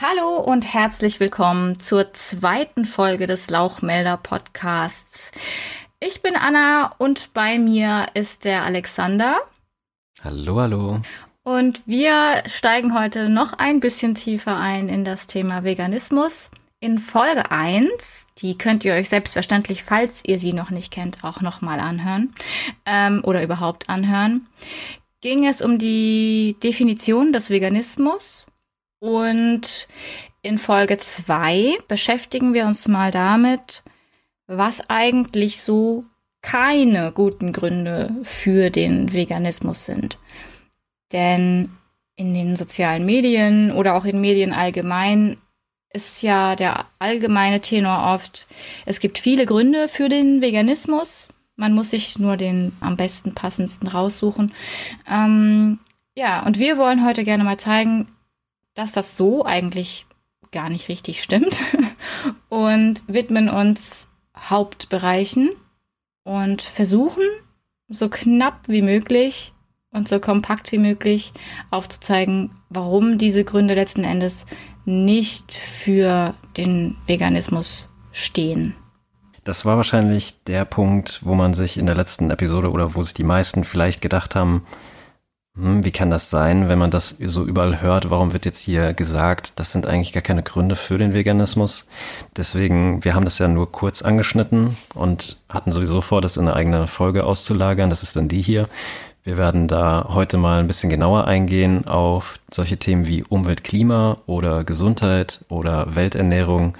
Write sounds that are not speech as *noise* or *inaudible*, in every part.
Hallo und herzlich willkommen zur zweiten Folge des Lauchmelder Podcasts. Ich bin Anna und bei mir ist der Alexander. Hallo, hallo. Und wir steigen heute noch ein bisschen tiefer ein in das Thema Veganismus. In Folge 1, die könnt ihr euch selbstverständlich, falls ihr sie noch nicht kennt, auch nochmal anhören ähm, oder überhaupt anhören, ging es um die Definition des Veganismus und in Folge 2 beschäftigen wir uns mal damit, was eigentlich so keine guten Gründe für den Veganismus sind. Denn in den sozialen Medien oder auch in Medien allgemein ist ja der allgemeine Tenor oft, es gibt viele Gründe für den Veganismus. Man muss sich nur den am besten passendsten raussuchen. Ähm, ja, und wir wollen heute gerne mal zeigen, dass das so eigentlich gar nicht richtig stimmt *laughs* und widmen uns Hauptbereichen und versuchen so knapp wie möglich und so kompakt wie möglich aufzuzeigen, warum diese Gründe letzten Endes nicht für den Veganismus stehen. Das war wahrscheinlich der Punkt, wo man sich in der letzten Episode oder wo sich die meisten vielleicht gedacht haben, hm, wie kann das sein, wenn man das so überall hört? Warum wird jetzt hier gesagt, das sind eigentlich gar keine Gründe für den Veganismus? Deswegen, wir haben das ja nur kurz angeschnitten und hatten sowieso vor, das in eine eigene Folge auszulagern. Das ist dann die hier. Wir werden da heute mal ein bisschen genauer eingehen auf solche Themen wie Umwelt, Klima oder Gesundheit oder Welternährung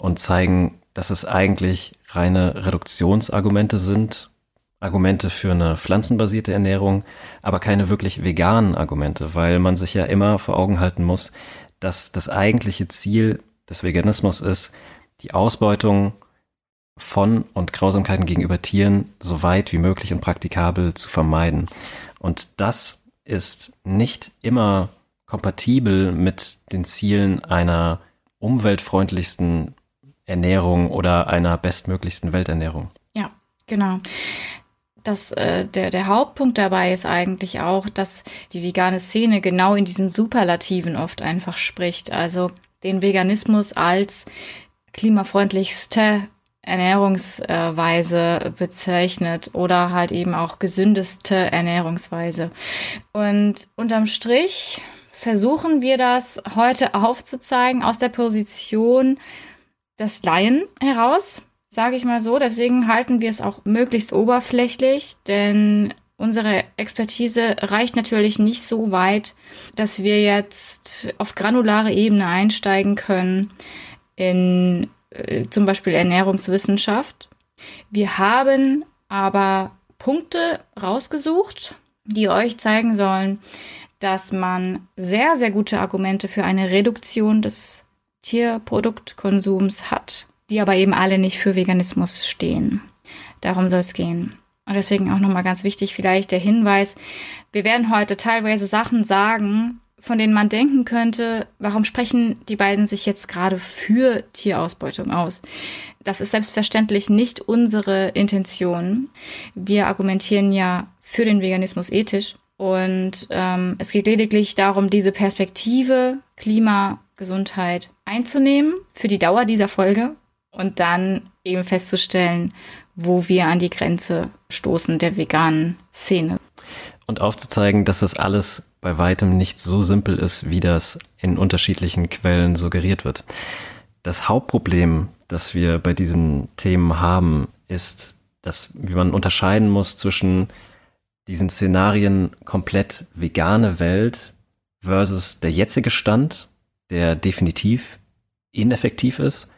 und zeigen, dass es eigentlich reine Reduktionsargumente sind Argumente für eine pflanzenbasierte Ernährung, aber keine wirklich veganen Argumente, weil man sich ja immer vor Augen halten muss, dass das eigentliche Ziel des Veganismus ist, die Ausbeutung von und Grausamkeiten gegenüber Tieren so weit wie möglich und praktikabel zu vermeiden. Und das ist nicht immer kompatibel mit den Zielen einer umweltfreundlichsten Ernährung oder einer bestmöglichsten Welternährung. Ja, genau das, äh, der, der Hauptpunkt dabei ist eigentlich auch, dass die vegane Szene genau in diesen Superlativen oft einfach spricht. Also den Veganismus als klimafreundlichste Ernährungsweise bezeichnet oder halt eben auch gesündeste Ernährungsweise. Und unterm Strich versuchen wir das heute aufzuzeigen aus der Position des Laien heraus, sage ich mal so. Deswegen halten wir es auch möglichst oberflächlich, denn unsere Expertise reicht natürlich nicht so weit, dass wir jetzt auf granulare Ebene einsteigen können in äh, zum Beispiel Ernährungswissenschaft. Wir haben aber Punkte rausgesucht, die euch zeigen sollen, dass man sehr, sehr gute Argumente für eine Reduktion des Tierproduktkonsums hat die aber eben alle nicht für Veganismus stehen. Darum soll es gehen. Und deswegen auch nochmal ganz wichtig vielleicht der Hinweis, wir werden heute teilweise Sachen sagen, von denen man denken könnte, warum sprechen die beiden sich jetzt gerade für Tierausbeutung aus? Das ist selbstverständlich nicht unsere Intention. Wir argumentieren ja für den Veganismus ethisch und ähm, es geht lediglich darum, diese Perspektive Klima, Gesundheit einzunehmen für die Dauer dieser Folge und dann eben festzustellen, wo wir an die Grenze stoßen der veganen Szene. Und aufzuzeigen, dass das alles bei weitem nicht so simpel ist, wie das in unterschiedlichen Quellen suggeriert wird. Das Hauptproblem, das wir bei diesen Themen haben, ist, dass wie man unterscheiden muss zwischen diesen Szenarien komplett vegane Welt versus der jetzige Stand, der definitiv ineffektiv ist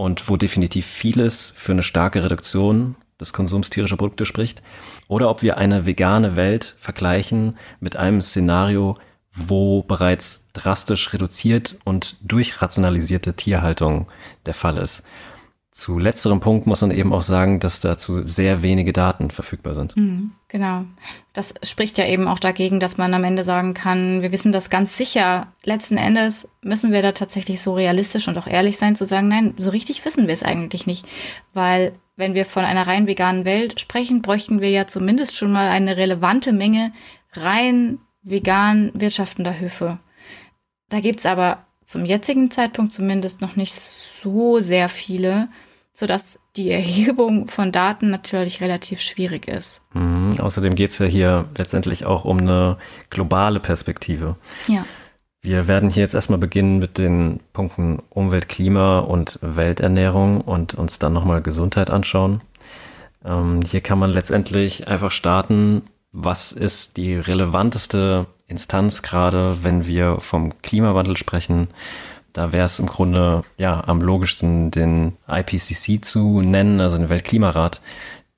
und wo definitiv vieles für eine starke Reduktion des Konsums tierischer Produkte spricht, oder ob wir eine vegane Welt vergleichen mit einem Szenario, wo bereits drastisch reduziert und durchrationalisierte Tierhaltung der Fall ist. Zu letzterem Punkt muss man eben auch sagen, dass dazu sehr wenige Daten verfügbar sind. Mhm, genau. Das spricht ja eben auch dagegen, dass man am Ende sagen kann, wir wissen das ganz sicher. Letzten Endes müssen wir da tatsächlich so realistisch und auch ehrlich sein zu sagen, nein, so richtig wissen wir es eigentlich nicht. Weil wenn wir von einer rein veganen Welt sprechen, bräuchten wir ja zumindest schon mal eine relevante Menge rein vegan wirtschaftender Höfe. Da gibt's aber zum jetzigen Zeitpunkt zumindest noch nicht so sehr viele, sodass die Erhebung von Daten natürlich relativ schwierig ist. Mhm. Außerdem geht es ja hier letztendlich auch um eine globale Perspektive. Ja. Wir werden hier jetzt erstmal beginnen mit den Punkten Umwelt, Klima und Welternährung und uns dann nochmal Gesundheit anschauen. Ähm, hier kann man letztendlich einfach starten, was ist die relevanteste Instanz gerade, wenn wir vom Klimawandel sprechen. Da wäre es im Grunde ja am logischsten, den IPCC zu nennen, also den Weltklimarat,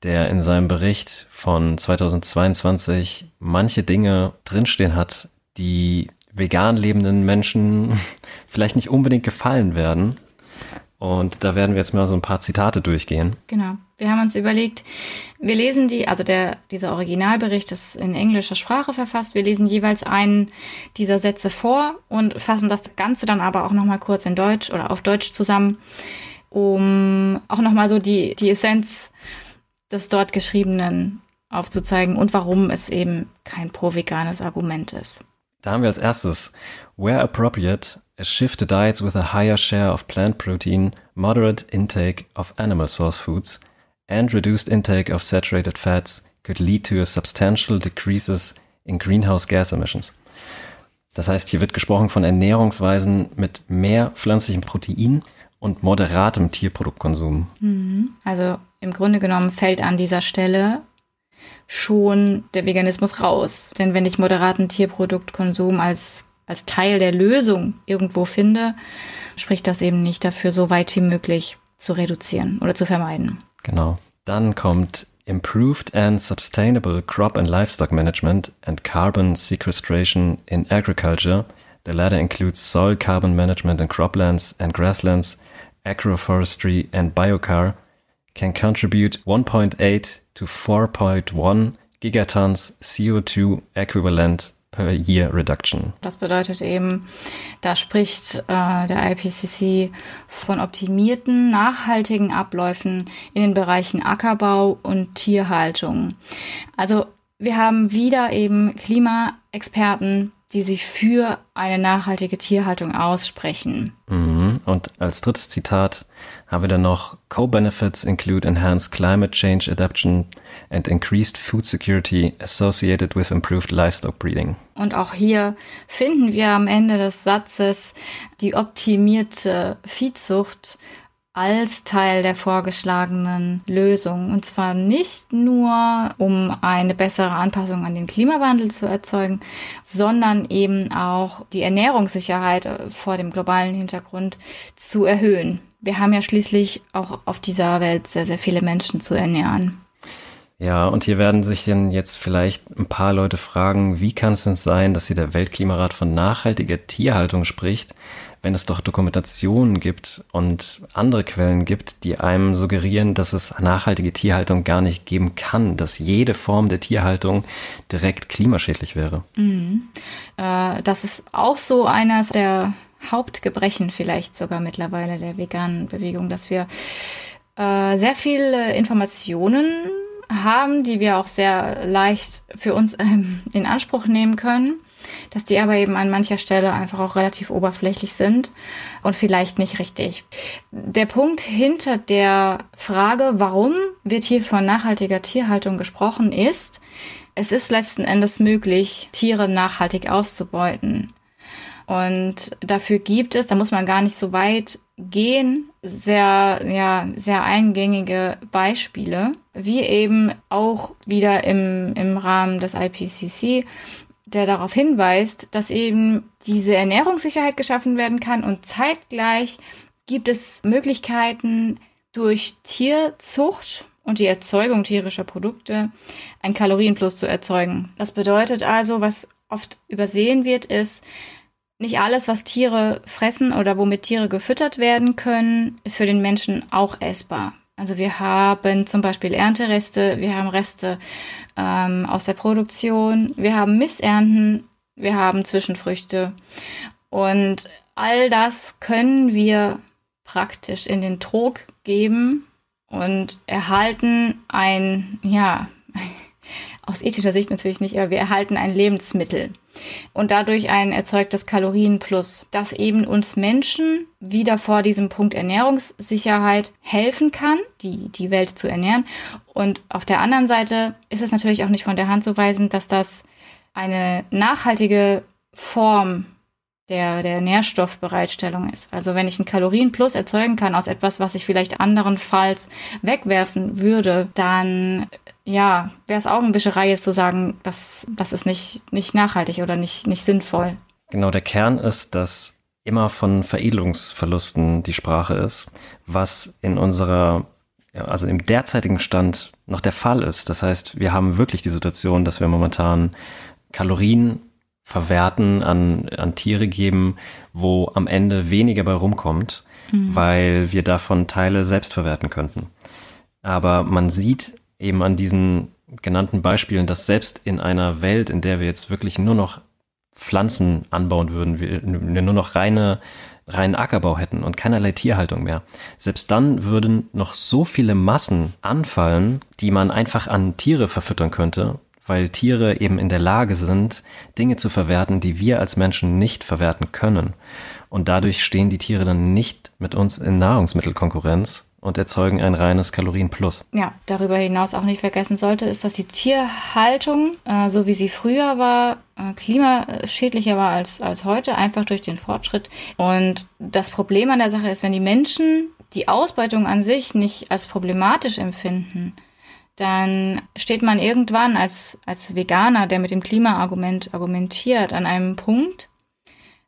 der in seinem Bericht von 2022 manche Dinge drinstehen hat, die vegan lebenden Menschen *laughs* vielleicht nicht unbedingt gefallen werden. Und da werden wir jetzt mal so ein paar Zitate durchgehen. Genau. Wir haben uns überlegt, wir lesen die, also der, dieser Originalbericht ist in englischer Sprache verfasst. Wir lesen jeweils einen dieser Sätze vor und fassen das Ganze dann aber auch nochmal kurz in Deutsch oder auf Deutsch zusammen, um auch nochmal so die, die Essenz des dort Geschriebenen aufzuzeigen und warum es eben kein pro-veganes Argument ist. Da haben wir als erstes, where appropriate, a shift to diets with a higher share of plant protein, moderate intake of animal source foods, and reduced intake of saturated fats could lead to a substantial decreases in greenhouse gas emissions. Das heißt, hier wird gesprochen von Ernährungsweisen mit mehr pflanzlichem Protein und moderatem Tierproduktkonsum. Mhm. Also im Grunde genommen fällt an dieser Stelle schon der Veganismus raus. Denn wenn ich moderaten Tierproduktkonsum als, als Teil der Lösung irgendwo finde, spricht das eben nicht dafür, so weit wie möglich zu reduzieren oder zu vermeiden. Genau. Dann kommt Improved and Sustainable Crop and Livestock Management and Carbon Sequestration in Agriculture. The latter includes soil carbon management in croplands and grasslands, agroforestry and biocar, can contribute 1.8 to 4.1 gigatons CO2 equivalent per year reduction. Das bedeutet eben, da spricht äh, der IPCC von optimierten, nachhaltigen Abläufen in den Bereichen Ackerbau und Tierhaltung. Also wir haben wieder eben Klimaexperten, die sich für eine nachhaltige Tierhaltung aussprechen. Mhm. Und als drittes Zitat haben wir dann noch Co-Benefits include enhanced climate change adaptation and increased food security associated with improved livestock breeding. Und auch hier finden wir am Ende des Satzes die optimierte Viehzucht als Teil der vorgeschlagenen Lösung. Und zwar nicht nur, um eine bessere Anpassung an den Klimawandel zu erzeugen, sondern eben auch die Ernährungssicherheit äh, vor dem globalen Hintergrund zu erhöhen. Wir haben ja schließlich auch auf dieser Welt sehr, sehr viele Menschen zu ernähren. Ja, und hier werden sich denn jetzt vielleicht ein paar Leute fragen, wie kann es denn sein, dass hier der Weltklimarat von nachhaltiger Tierhaltung spricht, wenn es doch Dokumentationen gibt und andere Quellen gibt, die einem suggerieren, dass es nachhaltige Tierhaltung gar nicht geben kann, dass jede Form der Tierhaltung direkt klimaschädlich wäre. Mhm. Äh, das ist auch so eines der Hauptgebrechen vielleicht sogar mittlerweile der veganen Bewegung, dass wir äh, sehr viele Informationen haben, die wir auch sehr leicht für uns ähm, in Anspruch nehmen können dass die aber eben an mancher Stelle einfach auch relativ oberflächlich sind und vielleicht nicht richtig. Der Punkt hinter der Frage, warum wird hier von nachhaltiger Tierhaltung gesprochen, ist, es ist letzten Endes möglich, Tiere nachhaltig auszubeuten. Und dafür gibt es, da muss man gar nicht so weit gehen, sehr, ja, sehr eingängige Beispiele, wie eben auch wieder im, im Rahmen des IPCC der darauf hinweist, dass eben diese Ernährungssicherheit geschaffen werden kann und zeitgleich gibt es Möglichkeiten durch Tierzucht und die Erzeugung tierischer Produkte ein Kalorienplus zu erzeugen. Das bedeutet also, was oft übersehen wird, ist, nicht alles, was Tiere fressen oder womit Tiere gefüttert werden können, ist für den Menschen auch essbar. Also wir haben zum Beispiel Erntereste, wir haben Reste ähm, aus der Produktion, wir haben Missernten, wir haben Zwischenfrüchte. Und all das können wir praktisch in den Trog geben und erhalten ein, ja, *laughs* aus ethischer Sicht natürlich nicht, aber wir erhalten ein Lebensmittel. Und dadurch ein erzeugtes Kalorienplus, das eben uns Menschen wieder vor diesem Punkt Ernährungssicherheit helfen kann, die, die Welt zu ernähren. Und auf der anderen Seite ist es natürlich auch nicht von der Hand zu weisen, dass das eine nachhaltige Form der, der Nährstoffbereitstellung ist. Also wenn ich einen Kalorienplus erzeugen kann aus etwas, was ich vielleicht anderenfalls wegwerfen würde, dann ja, wäre es Augenwischerei jetzt zu sagen, dass das ist nicht, nicht nachhaltig oder nicht, nicht sinnvoll. Genau, der Kern ist, dass immer von Veredelungsverlusten die Sprache ist, was in unserer, also im derzeitigen Stand noch der Fall ist. Das heißt, wir haben wirklich die Situation, dass wir momentan Kalorien verwerten, an, an Tiere geben, wo am Ende weniger bei rumkommt, mhm. weil wir davon Teile selbst verwerten könnten. Aber man sieht eben an diesen genannten Beispielen, dass selbst in einer Welt, in der wir jetzt wirklich nur noch Pflanzen anbauen würden, wir nur noch reine, reinen Ackerbau hätten und keinerlei Tierhaltung mehr. Selbst dann würden noch so viele Massen anfallen, die man einfach an Tiere verfüttern könnte, weil Tiere eben in der Lage sind, Dinge zu verwerten, die wir als Menschen nicht verwerten können. Und dadurch stehen die Tiere dann nicht mit uns in Nahrungsmittelkonkurrenz und erzeugen ein reines Kalorienplus. Ja, darüber hinaus auch nicht vergessen sollte, ist, dass die Tierhaltung, äh, so wie sie früher war, äh, klimaschädlicher war als, als heute, einfach durch den Fortschritt. Und das Problem an der Sache ist, wenn die Menschen die Ausbeutung an sich nicht als problematisch empfinden, dann steht man irgendwann als, als Veganer, der mit dem Klimaargument argumentiert, an einem Punkt,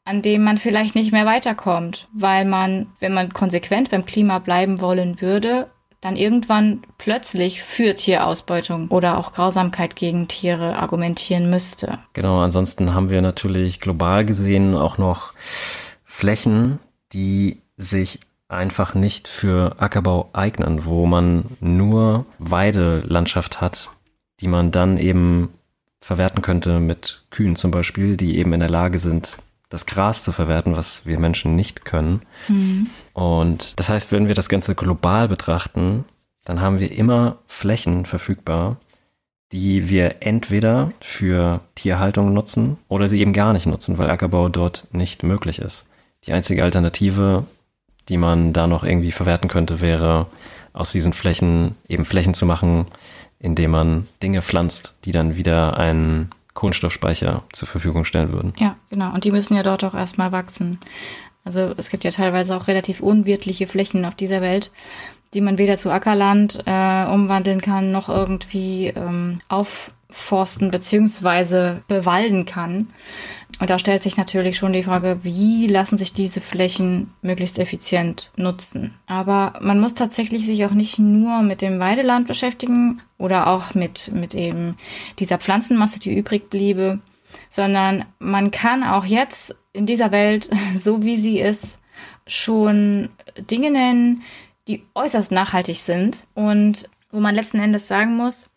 an dem man vielleicht nicht mehr weiterkommt, weil man, wenn man konsequent beim Klima bleiben wollen würde, dann irgendwann plötzlich für Tierausbeutung oder auch Grausamkeit gegen Tiere argumentieren müsste. Genau, ansonsten haben wir natürlich global gesehen auch noch Flächen, die sich einfach nicht für Ackerbau eignen, wo man nur Weidelandschaft hat, die man dann eben verwerten könnte mit Kühen zum Beispiel, die eben in der Lage sind, das Gras zu verwerten, was wir Menschen nicht können. Mhm. Und das heißt, wenn wir das Ganze global betrachten, dann haben wir immer Flächen verfügbar, die wir entweder für Tierhaltung nutzen oder sie eben gar nicht nutzen, weil Ackerbau dort nicht möglich ist. Die einzige Alternative die man da noch irgendwie verwerten könnte, wäre aus diesen Flächen eben Flächen zu machen, indem man Dinge pflanzt, die dann wieder einen Kohlenstoffspeicher zur Verfügung stellen würden. Ja, genau. Und die müssen ja dort auch erstmal wachsen. Also es gibt ja teilweise auch relativ unwirtliche Flächen auf dieser Welt, die man weder zu Ackerland äh, umwandeln kann, noch irgendwie ähm, aufforsten bzw. bewalden kann. Und da stellt sich natürlich schon die Frage, wie lassen sich diese Flächen möglichst effizient nutzen. Aber man muss tatsächlich sich auch nicht nur mit dem Weideland beschäftigen oder auch mit, mit eben dieser Pflanzenmasse, die übrig bliebe, sondern man kann auch jetzt in dieser Welt, *laughs* so wie sie ist, schon Dinge nennen, die äußerst nachhaltig sind und wo man letzten Endes sagen muss,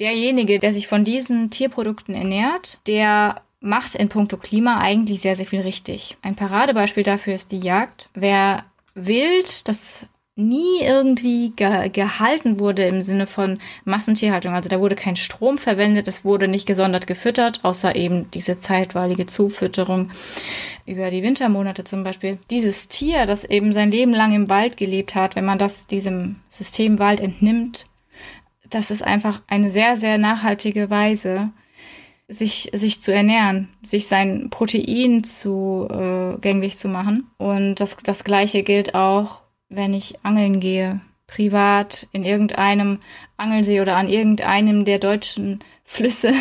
derjenige, der sich von diesen Tierprodukten ernährt, der macht in puncto Klima eigentlich sehr, sehr viel richtig. Ein Paradebeispiel dafür ist die Jagd. Wer Wild, das nie irgendwie ge gehalten wurde im Sinne von Massentierhaltung. Also da wurde kein Strom verwendet, es wurde nicht gesondert gefüttert, außer eben diese zeitweilige Zufütterung über die Wintermonate zum Beispiel. Dieses Tier, das eben sein Leben lang im Wald gelebt hat, wenn man das diesem System Wald entnimmt, das ist einfach eine sehr, sehr nachhaltige Weise, sich, sich zu ernähren, sich sein Protein zu äh, zu machen. Und das, das gleiche gilt auch, wenn ich angeln gehe, privat in irgendeinem Angelsee oder an irgendeinem der deutschen Flüsse.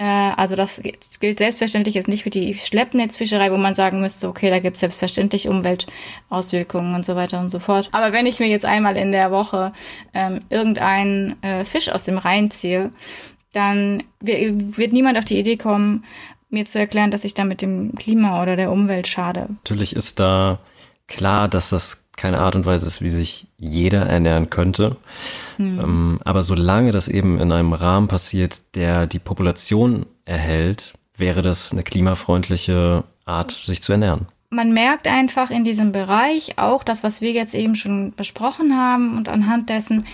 Äh, also das gilt selbstverständlich jetzt nicht für die Schleppnetzfischerei, wo man sagen müsste, okay, da gibt es selbstverständlich Umweltauswirkungen und so weiter und so fort. Aber wenn ich mir jetzt einmal in der Woche ähm, irgendeinen äh, Fisch aus dem Rhein ziehe, dann wird niemand auf die Idee kommen, mir zu erklären, dass ich da mit dem Klima oder der Umwelt schade. Natürlich ist da klar, dass das keine Art und Weise ist, wie sich jeder ernähren könnte. Hm. Ähm, aber solange das eben in einem Rahmen passiert, der die Population erhält, wäre das eine klimafreundliche Art, sich zu ernähren. Man merkt einfach in diesem Bereich auch das, was wir jetzt eben schon besprochen haben und anhand dessen,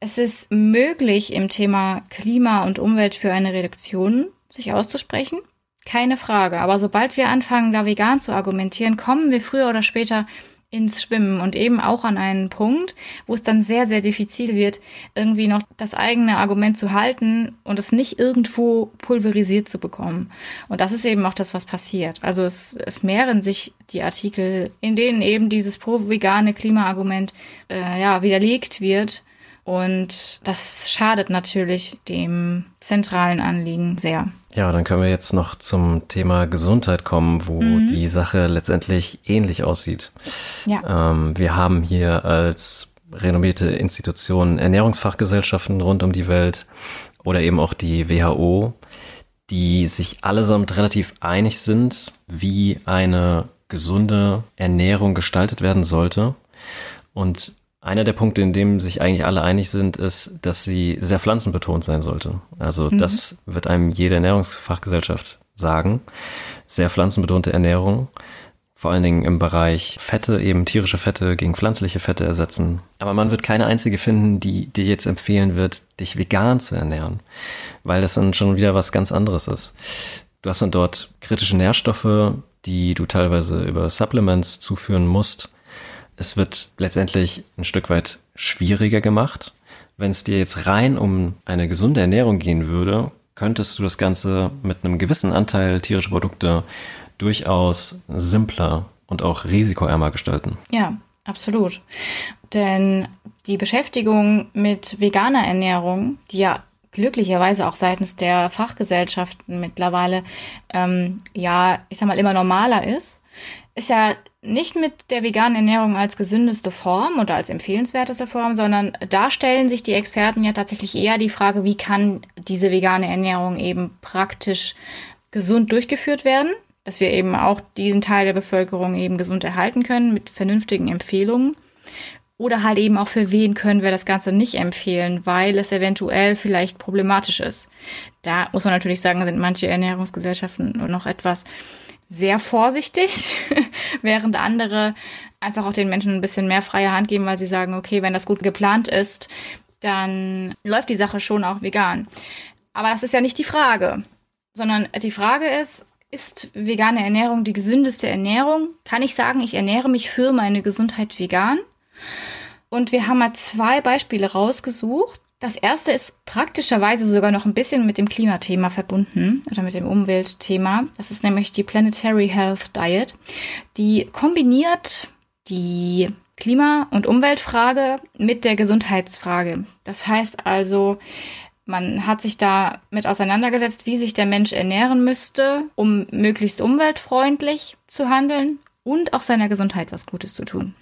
es ist möglich, im Thema Klima und Umwelt für eine Reduktion sich auszusprechen. Keine Frage. Aber sobald wir anfangen, da vegan zu argumentieren, kommen wir früher oder später ins Schwimmen und eben auch an einen Punkt, wo es dann sehr, sehr diffizil wird, irgendwie noch das eigene Argument zu halten und es nicht irgendwo pulverisiert zu bekommen. Und das ist eben auch das, was passiert. Also es, es mehren sich die Artikel, in denen eben dieses pro-vegane Klimaargument äh, ja, widerlegt wird und das schadet natürlich dem zentralen Anliegen sehr. Ja, dann können wir jetzt noch zum Thema Gesundheit kommen, wo mhm. die Sache letztendlich ähnlich aussieht. Ja. Ähm, wir haben hier als renommierte Institutionen Ernährungsfachgesellschaften rund um die Welt oder eben auch die WHO, die sich allesamt relativ einig sind, wie eine gesunde Ernährung gestaltet werden sollte. Und einer der Punkte, in dem sich eigentlich alle einig sind, ist, dass sie sehr pflanzenbetont sein sollte. Also mhm. das wird einem jede Ernährungsfachgesellschaft sagen. Sehr pflanzenbetonte Ernährung. Vor allen Dingen im Bereich Fette, eben tierische Fette gegen pflanzliche Fette ersetzen. Aber man wird keine einzige finden, die dir jetzt empfehlen wird, dich vegan zu ernähren. Weil das dann schon wieder was ganz anderes ist. Du hast dann dort kritische Nährstoffe, die du teilweise über Supplements zuführen musst es wird letztendlich ein Stück weit schwieriger gemacht. Wenn es dir jetzt rein um eine gesunde Ernährung gehen würde, könntest du das Ganze mit einem gewissen Anteil tierischer Produkte durchaus simpler und auch risikoärmer gestalten. Ja, absolut. Denn die Beschäftigung mit veganer Ernährung, die ja glücklicherweise auch seitens der Fachgesellschaften mittlerweile ähm, ja, ich sag mal, immer normaler ist, ist ja nicht mit der veganen Ernährung als gesündeste Form oder als empfehlenswerteste Form, sondern da stellen sich die Experten ja tatsächlich eher die Frage, wie kann diese vegane Ernährung eben praktisch gesund durchgeführt werden, dass wir eben auch diesen Teil der Bevölkerung eben gesund erhalten können mit vernünftigen Empfehlungen. Oder halt eben auch für wen können wir das Ganze nicht empfehlen, weil es eventuell vielleicht problematisch ist. Da muss man natürlich sagen, sind manche Ernährungsgesellschaften noch etwas sehr vorsichtig, *laughs* während andere einfach auch den Menschen ein bisschen mehr freie Hand geben, weil sie sagen, okay, wenn das gut geplant ist, dann läuft die Sache schon auch vegan. Aber das ist ja nicht die Frage, sondern die Frage ist, ist vegane Ernährung die gesündeste Ernährung? Kann ich sagen, ich ernähre mich für meine Gesundheit vegan? Und wir haben mal zwei Beispiele rausgesucht, das erste ist praktischerweise sogar noch ein bisschen mit dem Klimathema verbunden oder mit dem Umweltthema. Das ist nämlich die Planetary Health Diet. Die kombiniert die Klima- und Umweltfrage mit der Gesundheitsfrage. Das heißt also, man hat sich da mit auseinandergesetzt, wie sich der Mensch ernähren müsste, um möglichst umweltfreundlich zu handeln und auch seiner Gesundheit was Gutes zu tun.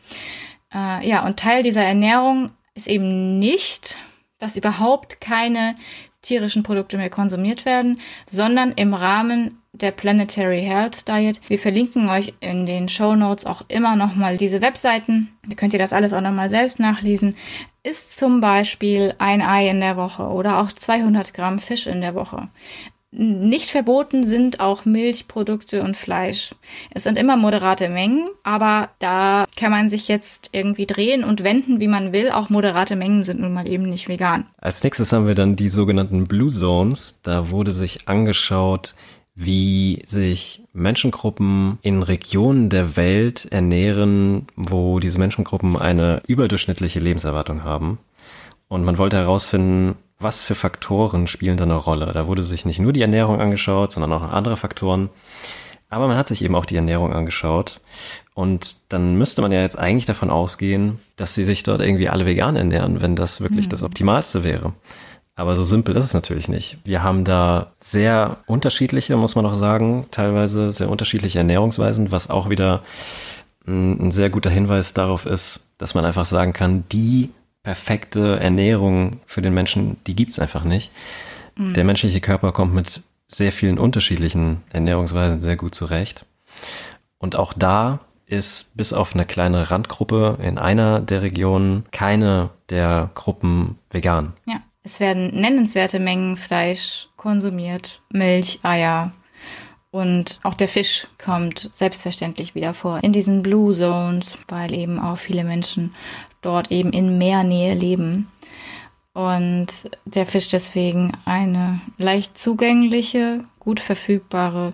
Äh, ja, und Teil dieser Ernährung ist eben nicht dass überhaupt keine tierischen Produkte mehr konsumiert werden, sondern im Rahmen der Planetary Health Diet. Wir verlinken euch in den Show Notes auch immer nochmal diese Webseiten. Da könnt ihr das alles auch nochmal selbst nachlesen. Ist zum Beispiel ein Ei in der Woche oder auch 200 Gramm Fisch in der Woche. Nicht verboten sind auch Milchprodukte und Fleisch. Es sind immer moderate Mengen, aber da kann man sich jetzt irgendwie drehen und wenden, wie man will. Auch moderate Mengen sind nun mal eben nicht vegan. Als nächstes haben wir dann die sogenannten Blue Zones. Da wurde sich angeschaut, wie sich Menschengruppen in Regionen der Welt ernähren, wo diese Menschengruppen eine überdurchschnittliche Lebenserwartung haben. Und man wollte herausfinden, was für Faktoren spielen da eine Rolle. Da wurde sich nicht nur die Ernährung angeschaut, sondern auch andere Faktoren. Aber man hat sich eben auch die Ernährung angeschaut. Und dann müsste man ja jetzt eigentlich davon ausgehen, dass sie sich dort irgendwie alle vegan ernähren, wenn das wirklich mhm. das Optimalste wäre. Aber so simpel ist es natürlich nicht. Wir haben da sehr unterschiedliche, muss man auch sagen, teilweise sehr unterschiedliche Ernährungsweisen, was auch wieder ein sehr guter Hinweis darauf ist, dass man einfach sagen kann, die perfekte Ernährung für den Menschen, die gibt's einfach nicht. Mhm. Der menschliche Körper kommt mit sehr vielen unterschiedlichen Ernährungsweisen sehr gut zurecht. Und auch da ist bis auf eine kleine Randgruppe in einer der Regionen keine der Gruppen vegan. Ja, es werden nennenswerte Mengen Fleisch konsumiert, Milch, Eier, und auch der Fisch kommt selbstverständlich wieder vor in diesen Blue Zones, weil eben auch viele Menschen dort eben in Meernähe leben. Und der Fisch deswegen eine leicht zugängliche gut verfügbare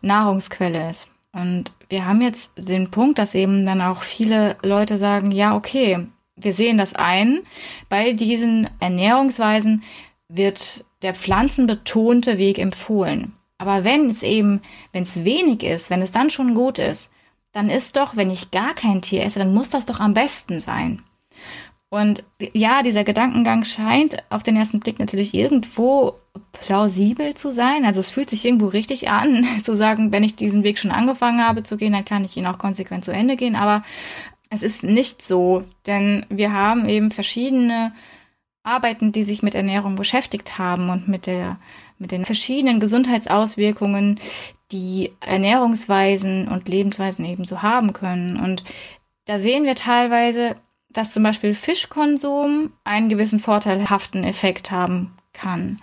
Nahrungsquelle ist. Und wir haben jetzt den Punkt, dass eben dann auch viele Leute sagen, ja, okay, wir sehen das ein. Bei diesen Ernährungsweisen wird der pflanzenbetonte Weg empfohlen. Aber wenn es eben, wenn es wenig ist, wenn es dann schon gut ist, dann ist doch, wenn ich gar kein Tier esse, dann muss das doch am besten sein. Und ja, dieser Gedankengang scheint auf den ersten Blick natürlich irgendwo plausibel zu sein. Also es fühlt sich irgendwo richtig an, *laughs* zu sagen, wenn ich diesen Weg schon angefangen habe zu gehen, dann kann ich ihn auch konsequent zu Ende gehen. Aber es ist nicht so, denn wir haben eben verschiedene Arbeiten, die sich mit Ernährung beschäftigt haben und mit der mit den verschiedenen Gesundheitsauswirkungen, die Ernährungsweisen und Lebensweisen ebenso haben können. Und da sehen wir teilweise, dass zum Beispiel Fischkonsum einen gewissen vorteilhaften Effekt haben kann.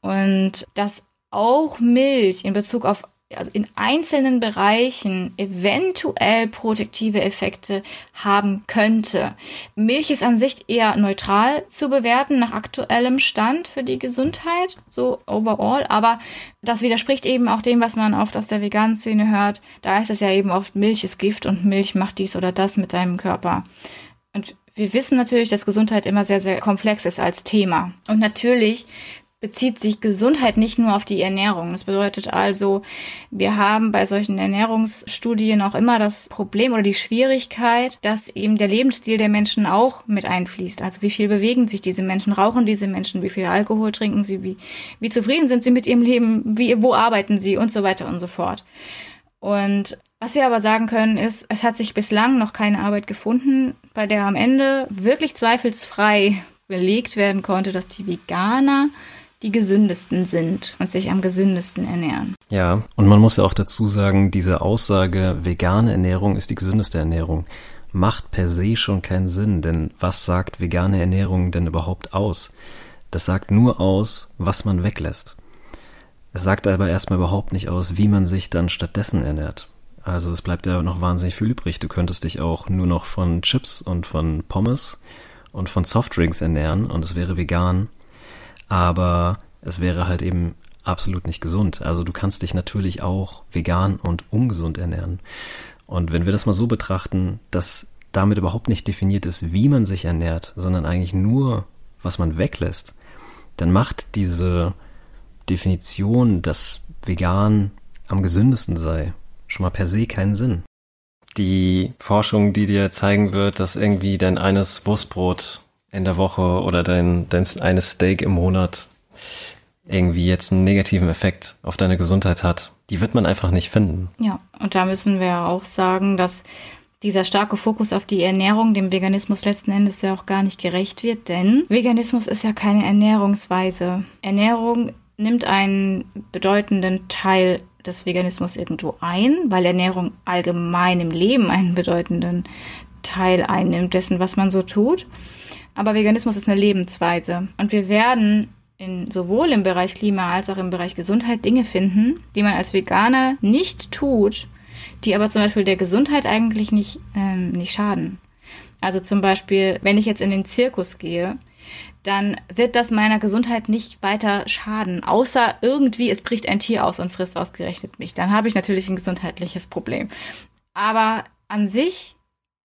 Und dass auch Milch in Bezug auf also in einzelnen Bereichen eventuell protektive Effekte haben könnte. Milch ist an sich eher neutral zu bewerten nach aktuellem Stand für die Gesundheit, so overall, aber das widerspricht eben auch dem, was man oft aus der veganen Szene hört. Da ist es ja eben oft Milch ist Gift und Milch macht dies oder das mit deinem Körper. Und wir wissen natürlich, dass Gesundheit immer sehr, sehr komplex ist als Thema. Und natürlich bezieht sich Gesundheit nicht nur auf die Ernährung. Das bedeutet also, wir haben bei solchen Ernährungsstudien auch immer das Problem oder die Schwierigkeit, dass eben der Lebensstil der Menschen auch mit einfließt. Also wie viel bewegen sich diese Menschen, rauchen diese Menschen, wie viel Alkohol trinken sie, wie, wie zufrieden sind sie mit ihrem Leben, wie, wo arbeiten sie und so weiter und so fort. Und was wir aber sagen können, ist, es hat sich bislang noch keine Arbeit gefunden, bei der am Ende wirklich zweifelsfrei belegt werden konnte, dass die Veganer die gesündesten sind und sich am gesündesten ernähren. Ja, und man muss ja auch dazu sagen, diese Aussage, vegane Ernährung ist die gesündeste Ernährung, macht per se schon keinen Sinn, denn was sagt vegane Ernährung denn überhaupt aus? Das sagt nur aus, was man weglässt. Es sagt aber erstmal überhaupt nicht aus, wie man sich dann stattdessen ernährt. Also es bleibt ja noch wahnsinnig viel übrig. Du könntest dich auch nur noch von Chips und von Pommes und von Softdrinks ernähren und es wäre vegan aber es wäre halt eben absolut nicht gesund. Also du kannst dich natürlich auch vegan und ungesund ernähren. Und wenn wir das mal so betrachten, dass damit überhaupt nicht definiert ist, wie man sich ernährt, sondern eigentlich nur, was man weglässt, dann macht diese Definition, dass vegan am gesündesten sei, schon mal per se keinen Sinn. Die Forschung, die dir zeigen wird, dass irgendwie dein eines Wurstbrot in der Woche oder dein, dein eines Steak im Monat irgendwie jetzt einen negativen Effekt auf deine Gesundheit hat, die wird man einfach nicht finden. Ja, und da müssen wir auch sagen, dass dieser starke Fokus auf die Ernährung dem Veganismus letzten Endes ja auch gar nicht gerecht wird, denn Veganismus ist ja keine Ernährungsweise. Ernährung nimmt einen bedeutenden Teil des Veganismus irgendwo ein, weil Ernährung allgemein im Leben einen bedeutenden Teil einnimmt dessen, was man so tut. Aber Veganismus ist eine Lebensweise. Und wir werden in, sowohl im Bereich Klima als auch im Bereich Gesundheit Dinge finden, die man als Veganer nicht tut, die aber zum Beispiel der Gesundheit eigentlich nicht, ähm, nicht schaden. Also zum Beispiel, wenn ich jetzt in den Zirkus gehe, dann wird das meiner Gesundheit nicht weiter schaden, außer irgendwie es bricht ein Tier aus und frisst ausgerechnet mich. Dann habe ich natürlich ein gesundheitliches Problem. Aber an sich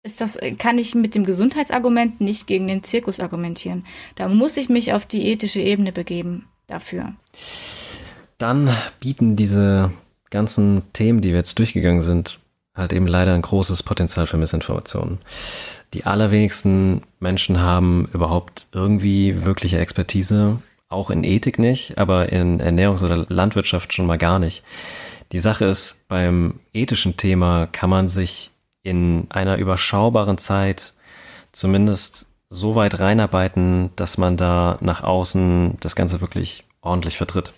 ist das, kann ich mit dem Gesundheitsargument nicht gegen den Zirkus argumentieren. Da muss ich mich auf die ethische Ebene begeben dafür. Dann bieten diese ganzen Themen, die wir jetzt durchgegangen sind, halt eben leider ein großes Potenzial für Missinformationen. Die allerwenigsten Menschen haben überhaupt irgendwie wirkliche Expertise, auch in Ethik nicht, aber in Ernährungs- oder Landwirtschaft schon mal gar nicht. Die Sache ist, beim ethischen Thema kann man sich in einer überschaubaren Zeit zumindest so weit reinarbeiten, dass man da nach außen das Ganze wirklich ordentlich vertritt.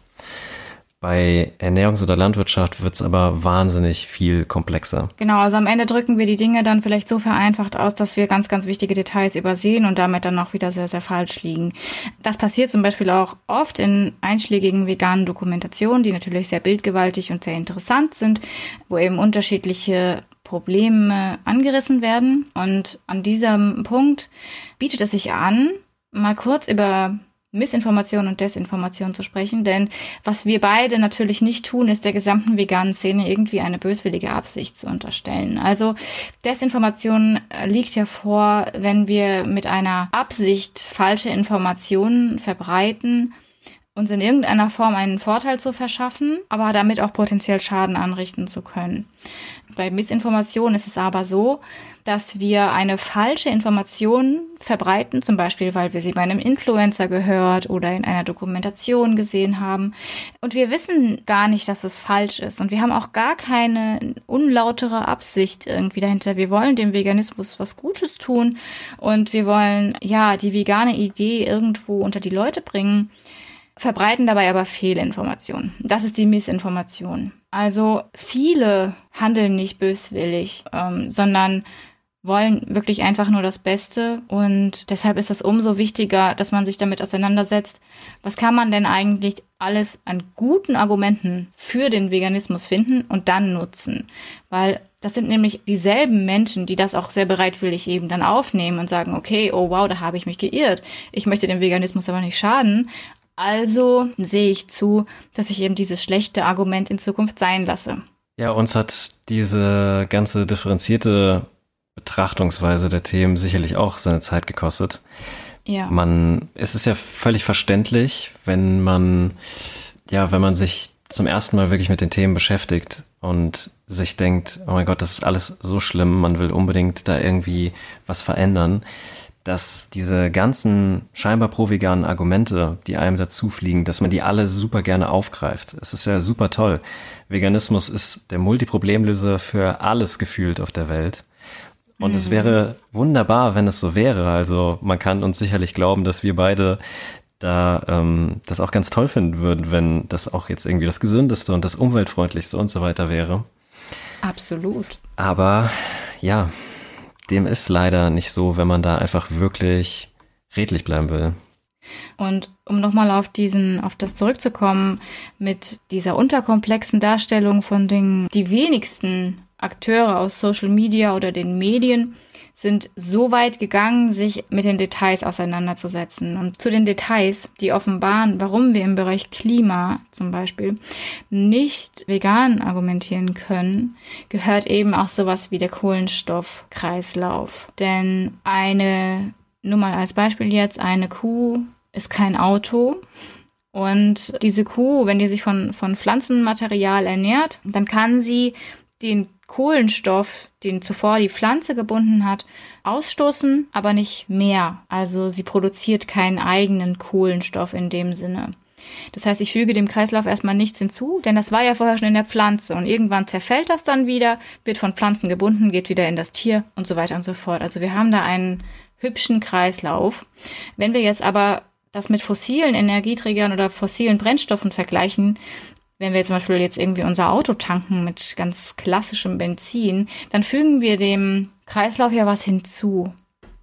Bei Ernährungs- oder Landwirtschaft wird es aber wahnsinnig viel komplexer. Genau, also am Ende drücken wir die Dinge dann vielleicht so vereinfacht aus, dass wir ganz, ganz wichtige Details übersehen und damit dann auch wieder sehr, sehr falsch liegen. Das passiert zum Beispiel auch oft in einschlägigen veganen Dokumentationen, die natürlich sehr bildgewaltig und sehr interessant sind, wo eben unterschiedliche Probleme angerissen werden. Und an diesem Punkt bietet es sich an, mal kurz über Missinformation und Desinformation zu sprechen, denn was wir beide natürlich nicht tun, ist der gesamten veganen Szene irgendwie eine böswillige Absicht zu unterstellen. Also Desinformation liegt ja vor, wenn wir mit einer Absicht falsche Informationen verbreiten, uns in irgendeiner Form einen Vorteil zu verschaffen, aber damit auch potenziell Schaden anrichten zu können. Bei Missinformation ist es aber so, dass wir eine falsche Information verbreiten, zum Beispiel, weil wir sie bei einem Influencer gehört oder in einer Dokumentation gesehen haben. Und wir wissen gar nicht, dass es falsch ist. Und wir haben auch gar keine unlautere Absicht irgendwie dahinter. Wir wollen dem Veganismus was Gutes tun und wir wollen, ja, die vegane Idee irgendwo unter die Leute bringen verbreiten dabei aber Fehlinformationen. Das ist die Missinformation. Also viele handeln nicht böswillig, ähm, sondern wollen wirklich einfach nur das Beste und deshalb ist es umso wichtiger, dass man sich damit auseinandersetzt, was kann man denn eigentlich alles an guten Argumenten für den Veganismus finden und dann nutzen, weil das sind nämlich dieselben Menschen, die das auch sehr bereitwillig eben dann aufnehmen und sagen, okay, oh wow, da habe ich mich geirrt. Ich möchte dem Veganismus aber nicht schaden. Also sehe ich zu, dass ich eben dieses schlechte Argument in Zukunft sein lasse. Ja, uns hat diese ganze differenzierte Betrachtungsweise der Themen sicherlich auch seine Zeit gekostet. Ja. Man, es ist ja völlig verständlich, wenn man, ja, wenn man sich zum ersten Mal wirklich mit den Themen beschäftigt und sich denkt, oh mein Gott, das ist alles so schlimm, man will unbedingt da irgendwie was verändern, dass diese ganzen scheinbar pro-veganen Argumente, die einem dazu fliegen, dass man die alle super gerne aufgreift. Es ist ja super toll. Veganismus ist der Multiproblemlöser für alles gefühlt auf der Welt. Und mhm. es wäre wunderbar, wenn es so wäre. Also man kann uns sicherlich glauben, dass wir beide da ähm, das auch ganz toll finden würden, wenn das auch jetzt irgendwie das gesündeste und das umweltfreundlichste und so weiter wäre. Absolut. Aber ja, dem ist leider nicht so, wenn man da einfach wirklich redlich bleiben will. Und um nochmal auf diesen, auf das zurückzukommen, mit dieser unterkomplexen Darstellung von Dingen, die wenigsten Akteure aus Social Media oder den Medien sind so weit gegangen, sich mit den Details auseinanderzusetzen. Und zu den Details, die offenbaren, warum wir im Bereich Klima zum Beispiel nicht vegan argumentieren können, gehört eben auch sowas wie der Kohlenstoffkreislauf. Denn eine, nur mal als Beispiel jetzt, eine Kuh ist kein Auto. Und diese Kuh, wenn die sich von, von Pflanzenmaterial ernährt, dann kann sie den Kohlenstoff, den zuvor die Pflanze gebunden hat, ausstoßen, aber nicht mehr. Also sie produziert keinen eigenen Kohlenstoff in dem Sinne. Das heißt, ich füge dem Kreislauf erstmal nichts hinzu, denn das war ja vorher schon in der Pflanze und irgendwann zerfällt das dann wieder, wird von Pflanzen gebunden, geht wieder in das Tier und so weiter und so fort. Also wir haben da einen hübschen Kreislauf. Wenn wir jetzt aber das mit fossilen Energieträgern oder fossilen Brennstoffen vergleichen, wenn wir zum Beispiel jetzt irgendwie unser Auto tanken mit ganz klassischem Benzin, dann fügen wir dem Kreislauf ja was hinzu.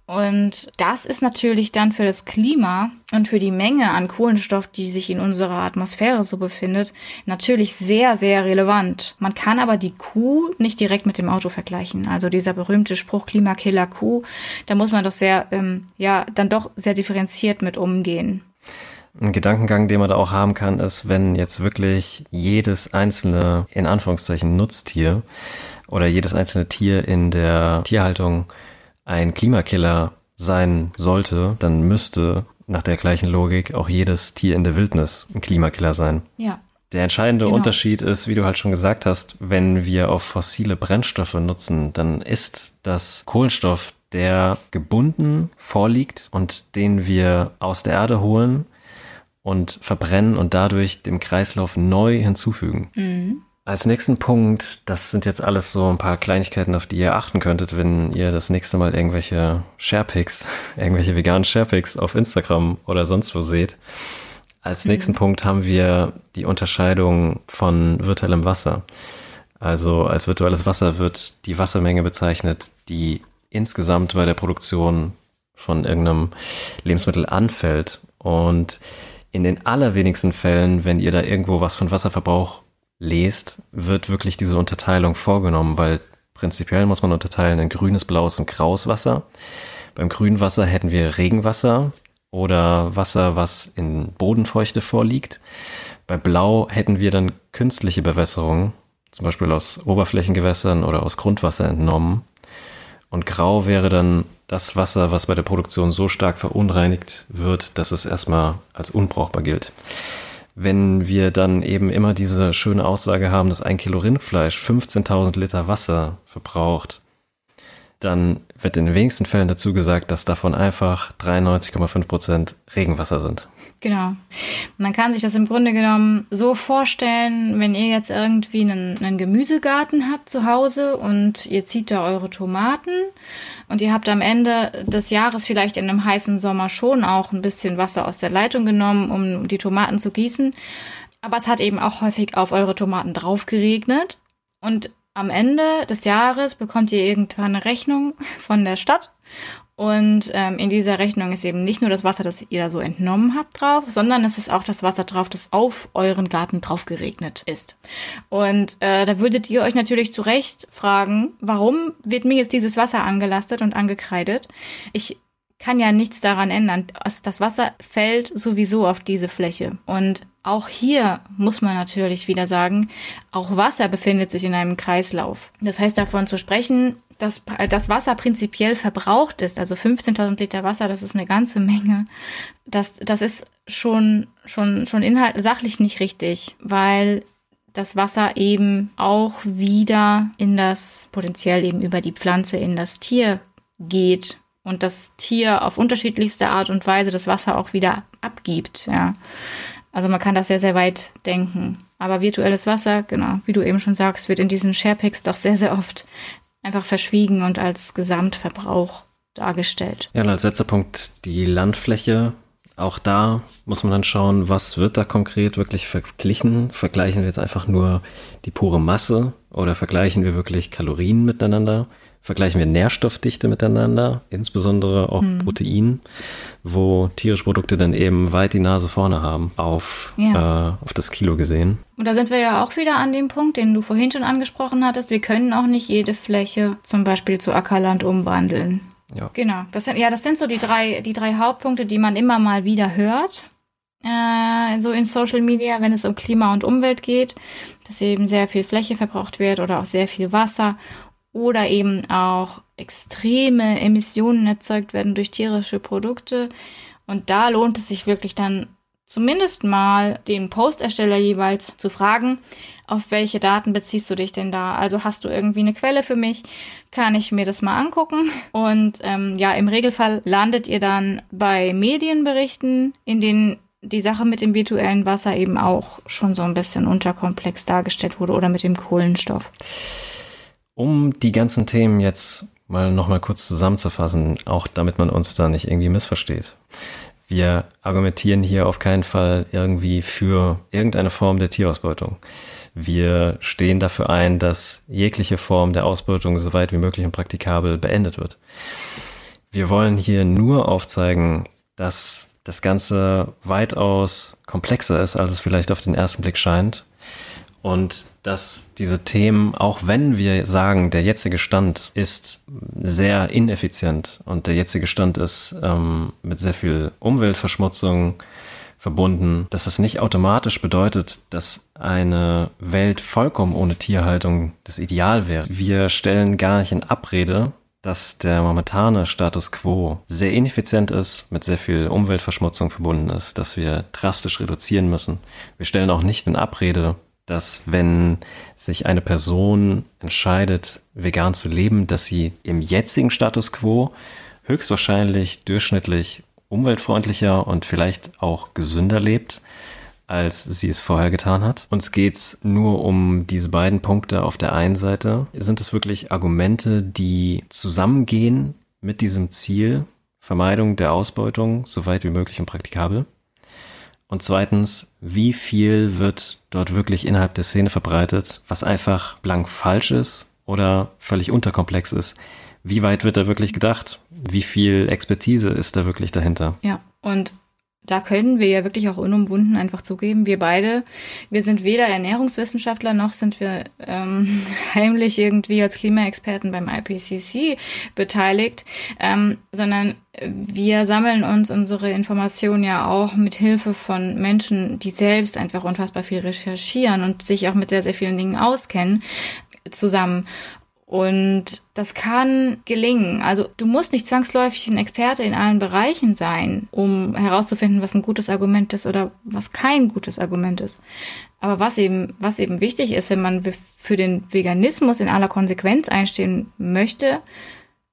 Und das ist natürlich dann für das Klima und für die Menge an Kohlenstoff, die sich in unserer Atmosphäre so befindet, natürlich sehr, sehr relevant. Man kann aber die Kuh nicht direkt mit dem Auto vergleichen. Also dieser berühmte Spruch Klimakiller Kuh, da muss man doch sehr, ähm, ja, dann doch sehr differenziert mit umgehen. Ein Gedankengang, den man da auch haben kann, ist, wenn jetzt wirklich jedes einzelne, in Anführungszeichen, Nutztier oder jedes einzelne Tier in der Tierhaltung ein Klimakiller sein sollte, dann müsste nach der gleichen Logik auch jedes Tier in der Wildnis ein Klimakiller sein. Ja. Der entscheidende genau. Unterschied ist, wie du halt schon gesagt hast, wenn wir auf fossile Brennstoffe nutzen, dann ist das Kohlenstoff, der gebunden vorliegt und den wir aus der Erde holen, und verbrennen und dadurch dem Kreislauf neu hinzufügen. Mhm. Als nächsten Punkt, das sind jetzt alles so ein paar Kleinigkeiten, auf die ihr achten könntet, wenn ihr das nächste Mal irgendwelche Sharepics, *laughs* irgendwelche veganen Sharepics auf Instagram oder sonst wo seht. Als mhm. nächsten Punkt haben wir die Unterscheidung von virtuellem Wasser. Also als virtuelles Wasser wird die Wassermenge bezeichnet, die insgesamt bei der Produktion von irgendeinem Lebensmittel anfällt. Und in den allerwenigsten Fällen, wenn ihr da irgendwo was von Wasserverbrauch lest, wird wirklich diese Unterteilung vorgenommen, weil prinzipiell muss man unterteilen in grünes, blaues und graues Wasser. Beim grünen Wasser hätten wir Regenwasser, oder Wasser, was in Bodenfeuchte vorliegt. Bei Blau hätten wir dann künstliche Bewässerung, zum Beispiel aus Oberflächengewässern oder aus Grundwasser entnommen. Und Grau wäre dann das Wasser, was bei der Produktion so stark verunreinigt wird, dass es erstmal als unbrauchbar gilt. Wenn wir dann eben immer diese schöne Aussage haben, dass ein Kilo Rindfleisch 15.000 Liter Wasser verbraucht, dann wird in den wenigsten Fällen dazu gesagt, dass davon einfach 93,5 Prozent Regenwasser sind. Genau. Man kann sich das im Grunde genommen so vorstellen, wenn ihr jetzt irgendwie einen, einen, Gemüsegarten habt zu Hause und ihr zieht da eure Tomaten und ihr habt am Ende des Jahres vielleicht in einem heißen Sommer schon auch ein bisschen Wasser aus der Leitung genommen, um die Tomaten zu gießen. Aber es hat eben auch häufig auf eure Tomaten drauf geregnet. Und am Ende des Jahres bekommt ihr irgendwann eine Rechnung von der Stadt und ähm, in dieser Rechnung ist eben nicht nur das Wasser, das ihr da so entnommen habt drauf, sondern es ist auch das Wasser drauf, das auf euren Garten drauf geregnet ist. Und äh, da würdet ihr euch natürlich zu Recht fragen, warum wird mir jetzt dieses Wasser angelastet und angekreidet? Ich kann ja nichts daran ändern. Das Wasser fällt sowieso auf diese Fläche. Und auch hier muss man natürlich wieder sagen, auch Wasser befindet sich in einem Kreislauf. Das heißt davon zu sprechen, dass das Wasser prinzipiell verbraucht ist, also 15.000 Liter Wasser, das ist eine ganze Menge. Das, das ist schon, schon, schon inhalt, sachlich nicht richtig, weil das Wasser eben auch wieder in das, potenziell eben über die Pflanze in das Tier geht und das Tier auf unterschiedlichste Art und Weise das Wasser auch wieder abgibt, ja. Also man kann das sehr, sehr weit denken. Aber virtuelles Wasser, genau, wie du eben schon sagst, wird in diesen Sharepicks doch sehr, sehr oft einfach verschwiegen und als Gesamtverbrauch dargestellt. Ja, und als letzter Punkt die Landfläche. Auch da muss man dann schauen, was wird da konkret wirklich verglichen. Vergleichen wir jetzt einfach nur die pure Masse oder vergleichen wir wirklich Kalorien miteinander? Vergleichen wir Nährstoffdichte miteinander, insbesondere auch hm. Protein, wo tierische Produkte dann eben weit die Nase vorne haben auf, ja. äh, auf das Kilo gesehen. Und da sind wir ja auch wieder an dem Punkt, den du vorhin schon angesprochen hattest. Wir können auch nicht jede Fläche zum Beispiel zu Ackerland umwandeln. Ja. Genau. Das sind, ja, das sind so die drei, die drei Hauptpunkte, die man immer mal wieder hört. Äh, so in Social Media, wenn es um Klima und Umwelt geht, dass eben sehr viel Fläche verbraucht wird oder auch sehr viel Wasser oder eben auch extreme Emissionen erzeugt werden durch tierische Produkte. Und da lohnt es sich wirklich dann zumindest mal den Postersteller jeweils zu fragen, auf welche Daten beziehst du dich denn da? Also hast du irgendwie eine Quelle für mich? Kann ich mir das mal angucken? Und ähm, ja, im Regelfall landet ihr dann bei Medienberichten, in denen die Sache mit dem virtuellen Wasser eben auch schon so ein bisschen unterkomplex dargestellt wurde oder mit dem Kohlenstoff. Um die ganzen Themen jetzt mal nochmal kurz zusammenzufassen, auch damit man uns da nicht irgendwie missversteht. Wir argumentieren hier auf keinen Fall irgendwie für irgendeine Form der Tierausbeutung. Wir stehen dafür ein, dass jegliche Form der Ausbeutung so weit wie möglich und praktikabel beendet wird. Wir wollen hier nur aufzeigen, dass das Ganze weitaus komplexer ist, als es vielleicht auf den ersten Blick scheint und dass diese Themen, auch wenn wir sagen, der jetzige Stand ist sehr ineffizient und der jetzige Stand ist ähm, mit sehr viel Umweltverschmutzung verbunden, dass es nicht automatisch bedeutet, dass eine Welt vollkommen ohne Tierhaltung das Ideal wäre. Wir stellen gar nicht in Abrede, dass der momentane Status quo sehr ineffizient ist, mit sehr viel Umweltverschmutzung verbunden ist, dass wir drastisch reduzieren müssen. Wir stellen auch nicht in Abrede, dass wenn sich eine Person entscheidet, vegan zu leben, dass sie im jetzigen Status quo höchstwahrscheinlich durchschnittlich umweltfreundlicher und vielleicht auch gesünder lebt, als sie es vorher getan hat. Uns geht's nur um diese beiden Punkte auf der einen Seite. Sind es wirklich Argumente, die zusammengehen mit diesem Ziel, Vermeidung der Ausbeutung, so weit wie möglich und praktikabel? Und zweitens, wie viel wird dort wirklich innerhalb der Szene verbreitet, was einfach blank falsch ist oder völlig unterkomplex ist? Wie weit wird da wirklich gedacht? Wie viel Expertise ist da wirklich dahinter? Ja, und da können wir ja wirklich auch unumwunden einfach zugeben, wir beide, wir sind weder Ernährungswissenschaftler noch sind wir ähm, *laughs* heimlich irgendwie als Klimaexperten beim IPCC beteiligt, ähm, sondern wir sammeln uns unsere Informationen ja auch mit Hilfe von Menschen, die selbst einfach unfassbar viel recherchieren und sich auch mit sehr, sehr vielen Dingen auskennen, zusammen. Und das kann gelingen. Also du musst nicht zwangsläufig ein Experte in allen Bereichen sein, um herauszufinden, was ein gutes Argument ist oder was kein gutes Argument ist. Aber was eben, was eben wichtig ist, wenn man für den Veganismus in aller Konsequenz einstehen möchte,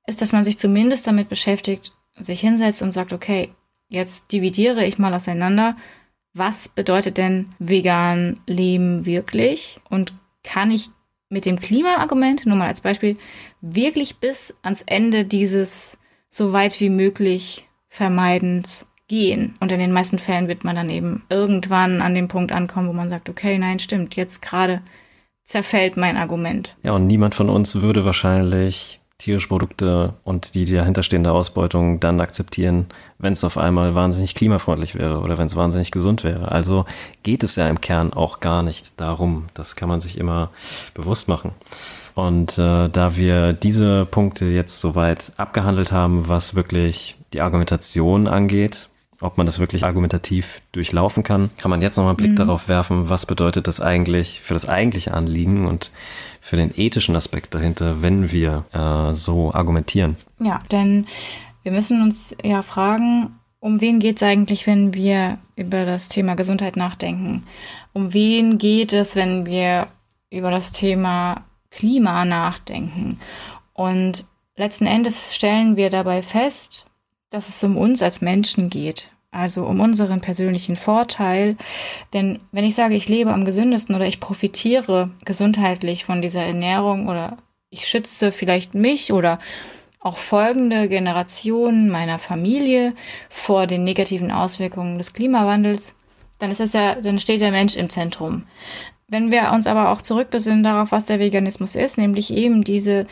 ist, dass man sich zumindest damit beschäftigt, sich hinsetzt und sagt, okay, jetzt dividiere ich mal auseinander, was bedeutet denn vegan Leben wirklich und kann ich mit dem Klimaargument, nur mal als Beispiel, wirklich bis ans Ende dieses so weit wie möglich Vermeidens gehen. Und in den meisten Fällen wird man dann eben irgendwann an dem Punkt ankommen, wo man sagt, okay, nein, stimmt, jetzt gerade zerfällt mein Argument. Ja, und niemand von uns würde wahrscheinlich tierische Produkte und die dahinterstehende Ausbeutung dann akzeptieren, wenn es auf einmal wahnsinnig klimafreundlich wäre oder wenn es wahnsinnig gesund wäre. Also geht es ja im Kern auch gar nicht darum. Das kann man sich immer bewusst machen. Und äh, da wir diese Punkte jetzt soweit abgehandelt haben, was wirklich die Argumentation angeht, ob man das wirklich argumentativ durchlaufen kann, kann man jetzt nochmal einen Blick mhm. darauf werfen, was bedeutet das eigentlich für das eigentliche Anliegen und für den ethischen Aspekt dahinter, wenn wir äh, so argumentieren. Ja, denn wir müssen uns ja fragen, um wen geht es eigentlich, wenn wir über das Thema Gesundheit nachdenken? Um wen geht es, wenn wir über das Thema Klima nachdenken? Und letzten Endes stellen wir dabei fest, dass es um uns als Menschen geht. Also um unseren persönlichen Vorteil. Denn wenn ich sage, ich lebe am gesündesten oder ich profitiere gesundheitlich von dieser Ernährung oder ich schütze vielleicht mich oder auch folgende Generationen meiner Familie vor den negativen Auswirkungen des Klimawandels, dann ist es ja, dann steht der Mensch im Zentrum. Wenn wir uns aber auch zurückbesinnen darauf, was der Veganismus ist, nämlich eben diese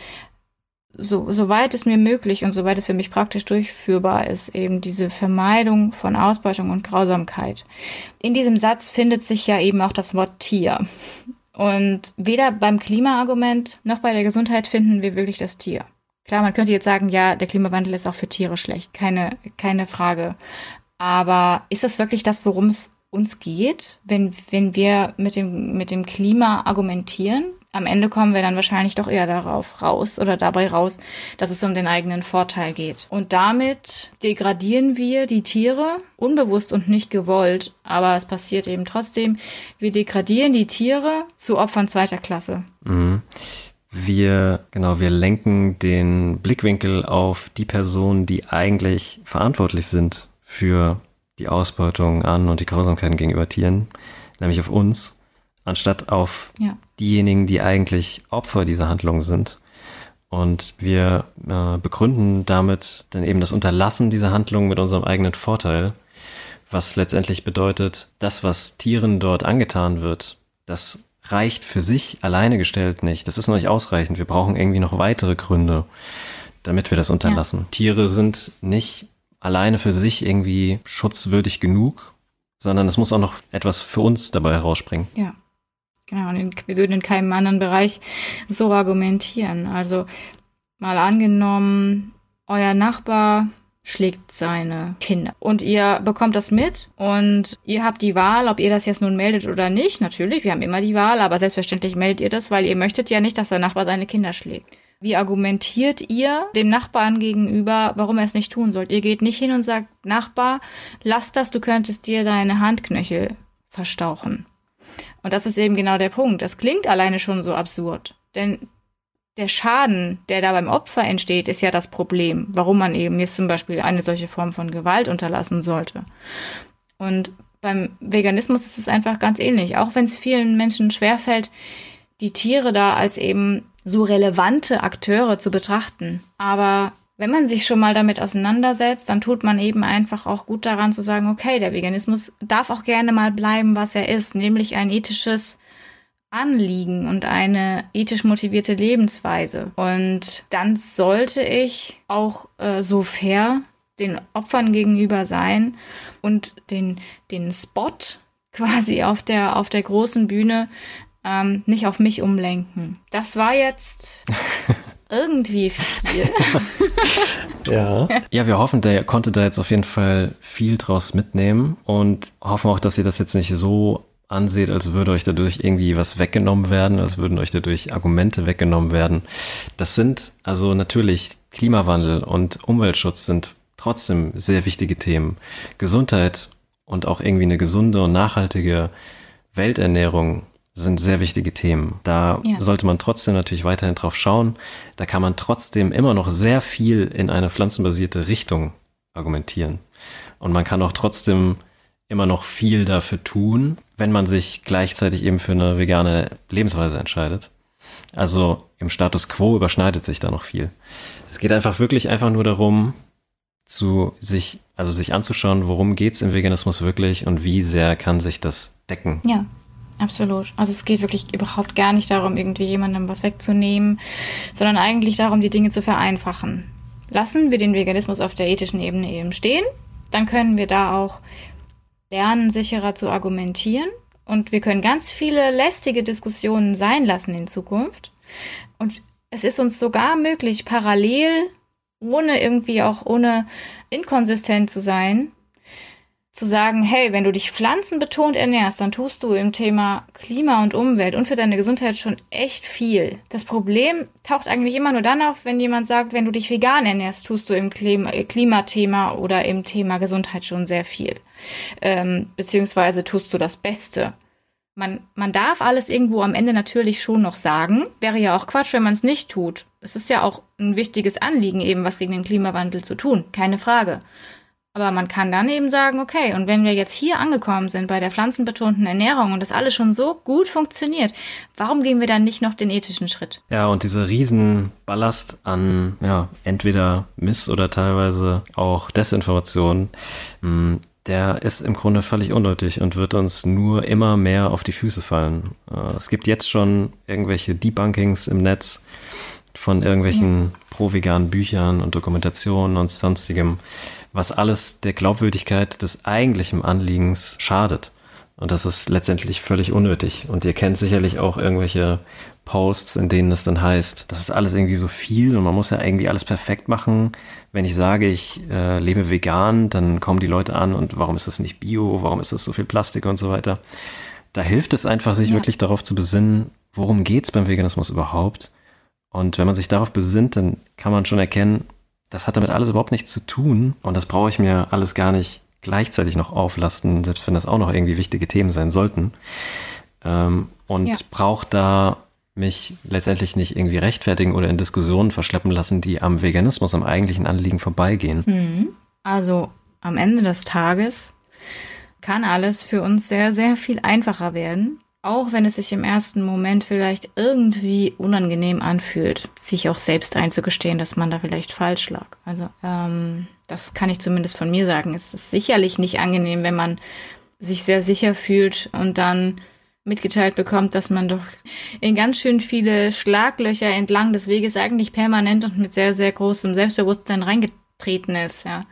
so, soweit es mir möglich und soweit es für mich praktisch durchführbar ist, eben diese Vermeidung von Ausbeutung und Grausamkeit. In diesem Satz findet sich ja eben auch das Wort Tier. Und weder beim Klimaargument noch bei der Gesundheit finden wir wirklich das Tier. Klar, man könnte jetzt sagen, ja, der Klimawandel ist auch für Tiere schlecht, keine, keine Frage. Aber ist das wirklich das, worum es uns geht, wenn, wenn wir mit dem, mit dem Klima argumentieren? Am Ende kommen wir dann wahrscheinlich doch eher darauf raus oder dabei raus, dass es um den eigenen Vorteil geht. Und damit degradieren wir die Tiere, unbewusst und nicht gewollt, aber es passiert eben trotzdem. Wir degradieren die Tiere zu Opfern zweiter Klasse. Mhm. Wir, genau, wir lenken den Blickwinkel auf die Personen, die eigentlich verantwortlich sind für die Ausbeutung an und die Grausamkeiten gegenüber Tieren, nämlich auf uns anstatt auf ja. diejenigen, die eigentlich Opfer dieser Handlung sind. Und wir äh, begründen damit dann eben das Unterlassen dieser Handlung mit unserem eigenen Vorteil, was letztendlich bedeutet, das, was Tieren dort angetan wird, das reicht für sich alleine gestellt nicht. Das ist noch nicht ausreichend. Wir brauchen irgendwie noch weitere Gründe, damit wir das unterlassen. Ja. Tiere sind nicht alleine für sich irgendwie schutzwürdig genug, sondern es muss auch noch etwas für uns dabei herausspringen. Ja. Genau, und wir würden in keinem anderen Bereich so argumentieren. Also mal angenommen, euer Nachbar schlägt seine Kinder. Und ihr bekommt das mit und ihr habt die Wahl, ob ihr das jetzt nun meldet oder nicht. Natürlich, wir haben immer die Wahl, aber selbstverständlich meldet ihr das, weil ihr möchtet ja nicht, dass der Nachbar seine Kinder schlägt. Wie argumentiert ihr dem Nachbarn gegenüber, warum er es nicht tun soll? Ihr geht nicht hin und sagt, Nachbar, lass das, du könntest dir deine Handknöchel verstauchen. Und das ist eben genau der Punkt. Das klingt alleine schon so absurd. Denn der Schaden, der da beim Opfer entsteht, ist ja das Problem, warum man eben jetzt zum Beispiel eine solche Form von Gewalt unterlassen sollte. Und beim Veganismus ist es einfach ganz ähnlich. Auch wenn es vielen Menschen schwerfällt, die Tiere da als eben so relevante Akteure zu betrachten. Aber wenn man sich schon mal damit auseinandersetzt, dann tut man eben einfach auch gut daran zu sagen, okay, der Veganismus darf auch gerne mal bleiben, was er ist, nämlich ein ethisches Anliegen und eine ethisch motivierte Lebensweise. Und dann sollte ich auch äh, so fair den Opfern gegenüber sein und den, den Spot quasi auf der, auf der großen Bühne ähm, nicht auf mich umlenken. Das war jetzt *laughs* irgendwie viel. *laughs* ja. Ja, wir hoffen, der konnte da jetzt auf jeden Fall viel draus mitnehmen und hoffen auch, dass ihr das jetzt nicht so anseht, als würde euch dadurch irgendwie was weggenommen werden, als würden euch dadurch Argumente weggenommen werden. Das sind also natürlich Klimawandel und Umweltschutz sind trotzdem sehr wichtige Themen. Gesundheit und auch irgendwie eine gesunde und nachhaltige Welternährung sind sehr wichtige Themen. Da ja. sollte man trotzdem natürlich weiterhin drauf schauen. Da kann man trotzdem immer noch sehr viel in eine pflanzenbasierte Richtung argumentieren. Und man kann auch trotzdem immer noch viel dafür tun, wenn man sich gleichzeitig eben für eine vegane Lebensweise entscheidet. Also im Status quo überschneidet sich da noch viel. Es geht einfach wirklich einfach nur darum, zu sich, also sich anzuschauen, worum geht's im Veganismus wirklich und wie sehr kann sich das decken. Ja, absolut. Also es geht wirklich überhaupt gar nicht darum, irgendwie jemandem was wegzunehmen, sondern eigentlich darum, die Dinge zu vereinfachen. Lassen wir den Veganismus auf der ethischen Ebene eben stehen, dann können wir da auch lernen, sicherer zu argumentieren. Und wir können ganz viele lästige Diskussionen sein lassen in Zukunft. Und es ist uns sogar möglich, parallel, ohne irgendwie auch ohne inkonsistent zu sein, zu sagen, hey, wenn du dich pflanzenbetont ernährst, dann tust du im Thema Klima und Umwelt und für deine Gesundheit schon echt viel. Das Problem taucht eigentlich immer nur dann auf, wenn jemand sagt, wenn du dich vegan ernährst, tust du im Klima Klimathema oder im Thema Gesundheit schon sehr viel. Ähm, beziehungsweise tust du das Beste. Man, man darf alles irgendwo am Ende natürlich schon noch sagen. Wäre ja auch Quatsch, wenn man es nicht tut. Es ist ja auch ein wichtiges Anliegen, eben was gegen den Klimawandel zu tun. Keine Frage. Aber man kann dann eben sagen, okay, und wenn wir jetzt hier angekommen sind bei der pflanzenbetonten Ernährung und das alles schon so gut funktioniert, warum gehen wir dann nicht noch den ethischen Schritt? Ja, und dieser Riesenballast an, ja, entweder Miss- oder teilweise auch Desinformation, hm, der ist im Grunde völlig unnötig und wird uns nur immer mehr auf die Füße fallen. Äh, es gibt jetzt schon irgendwelche Debunkings im Netz von irgendwelchen ja. pro-veganen Büchern und Dokumentationen und sonstigem was alles der Glaubwürdigkeit des eigentlichen Anliegens schadet. Und das ist letztendlich völlig unnötig. Und ihr kennt sicherlich auch irgendwelche Posts, in denen es dann heißt, das ist alles irgendwie so viel und man muss ja irgendwie alles perfekt machen. Wenn ich sage, ich äh, lebe vegan, dann kommen die Leute an und warum ist das nicht bio, warum ist das so viel Plastik und so weiter. Da hilft es einfach, sich ja. wirklich darauf zu besinnen, worum geht's beim Veganismus überhaupt. Und wenn man sich darauf besinnt, dann kann man schon erkennen, das hat damit alles überhaupt nichts zu tun und das brauche ich mir alles gar nicht gleichzeitig noch auflasten, selbst wenn das auch noch irgendwie wichtige Themen sein sollten. Ähm, und ja. braucht da mich letztendlich nicht irgendwie rechtfertigen oder in Diskussionen verschleppen lassen, die am Veganismus, am eigentlichen Anliegen vorbeigehen. Mhm. Also am Ende des Tages kann alles für uns sehr, sehr viel einfacher werden, auch wenn es sich im ersten Moment vielleicht irgendwie unangenehm anfühlt, sich auch selbst einzugestehen, dass man da vielleicht falsch lag. Also ähm, das kann ich zumindest von mir sagen. Es ist sicherlich nicht angenehm, wenn man sich sehr sicher fühlt und dann mitgeteilt bekommt, dass man doch in ganz schön viele Schlaglöcher entlang des Weges eigentlich permanent und mit sehr, sehr großem Selbstbewusstsein reingetreten ist, ja.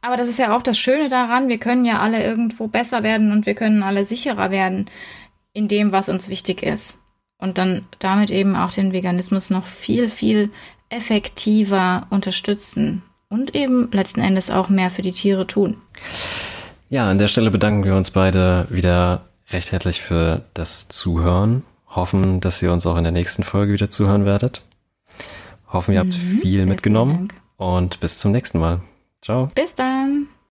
Aber das ist ja auch das Schöne daran, wir können ja alle irgendwo besser werden und wir können alle sicherer werden in dem, was uns wichtig ist. Und dann damit eben auch den Veganismus noch viel, viel effektiver unterstützen und eben letzten Endes auch mehr für die Tiere tun. Ja, an der Stelle bedanken wir uns beide wieder recht herzlich für das Zuhören. Hoffen, dass ihr uns auch in der nächsten Folge wieder zuhören werdet. Hoffen, ihr habt mhm, viel mitgenommen und bis zum nächsten Mal. Ciao. Bis dann.